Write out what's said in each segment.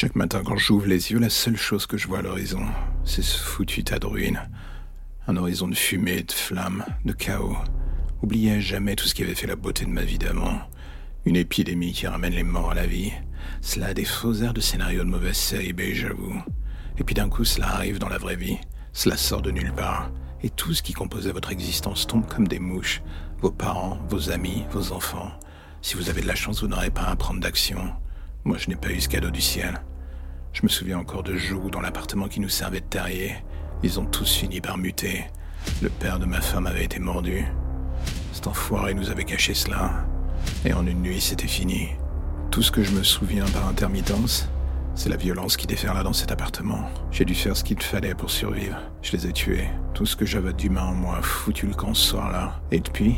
Chaque matin, quand j'ouvre les yeux, la seule chose que je vois à l'horizon, c'est ce foutu tas de ruines. Un horizon de fumée, de flammes, de chaos. Oubliez à jamais tout ce qui avait fait la beauté de ma vie d'avant. Une épidémie qui ramène les morts à la vie. Cela a des faux airs de scénario de mauvaise série B, j'avoue. Et puis d'un coup, cela arrive dans la vraie vie. Cela sort de nulle part. Et tout ce qui composait votre existence tombe comme des mouches. Vos parents, vos amis, vos enfants. Si vous avez de la chance, vous n'aurez pas à prendre d'action. Moi, je n'ai pas eu ce cadeau du ciel. Je me souviens encore de jours dans l'appartement qui nous servait de terrier. Ils ont tous fini par muter. Le père de ma femme avait été mordu. Cet enfoiré nous avait caché cela. Et en une nuit, c'était fini. Tout ce que je me souviens par intermittence, c'est la violence qui déferla dans cet appartement. J'ai dû faire ce qu'il fallait pour survivre. Je les ai tués. Tout ce que j'avais d'humain en moi foutu le camp ce soir-là. Et depuis,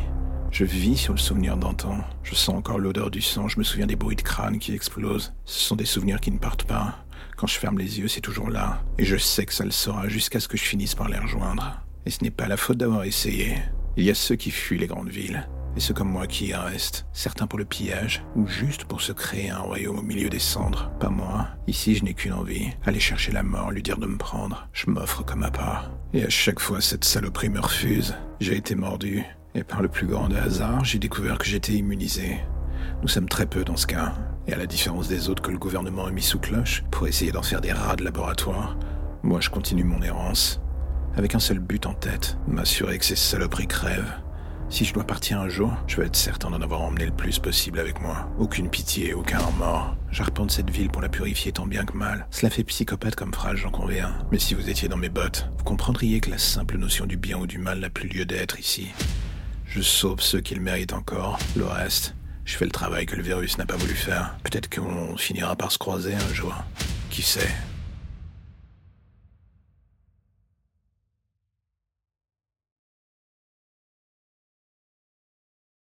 je vis sur le souvenir d'antan. Je sens encore l'odeur du sang, je me souviens des bruits de crâne qui explosent. Ce sont des souvenirs qui ne partent pas. Quand je ferme les yeux, c'est toujours là. Et je sais que ça le sera jusqu'à ce que je finisse par les rejoindre. Et ce n'est pas la faute d'avoir essayé. Il y a ceux qui fuient les grandes villes. Et ceux comme moi qui y restent. Certains pour le pillage, ou juste pour se créer un royaume au milieu des cendres. Pas moi. Ici, je n'ai qu'une envie. Aller chercher la mort, lui dire de me prendre. Je m'offre comme à part. Et à chaque fois, cette saloperie me refuse. J'ai été mordu. Et par le plus grand des hasards, j'ai découvert que j'étais immunisé. Nous sommes très peu dans ce cas, et à la différence des autres que le gouvernement a mis sous cloche pour essayer d'en faire des rats de laboratoire, moi je continue mon errance, avec un seul but en tête, m'assurer que ces saloperies crèvent. Si je dois partir un jour, je veux être certain d'en avoir emmené le plus possible avec moi. Aucune pitié, aucun remords. J'arpente cette ville pour la purifier tant bien que mal. Cela fait psychopathe comme phrase, j'en conviens. Mais si vous étiez dans mes bottes, vous comprendriez que la simple notion du bien ou du mal n'a plus lieu d'être ici. Je sauve ceux qui le méritent encore. Le reste, je fais le travail que le virus n'a pas voulu faire. Peut-être qu'on finira par se croiser un jour. Qui sait?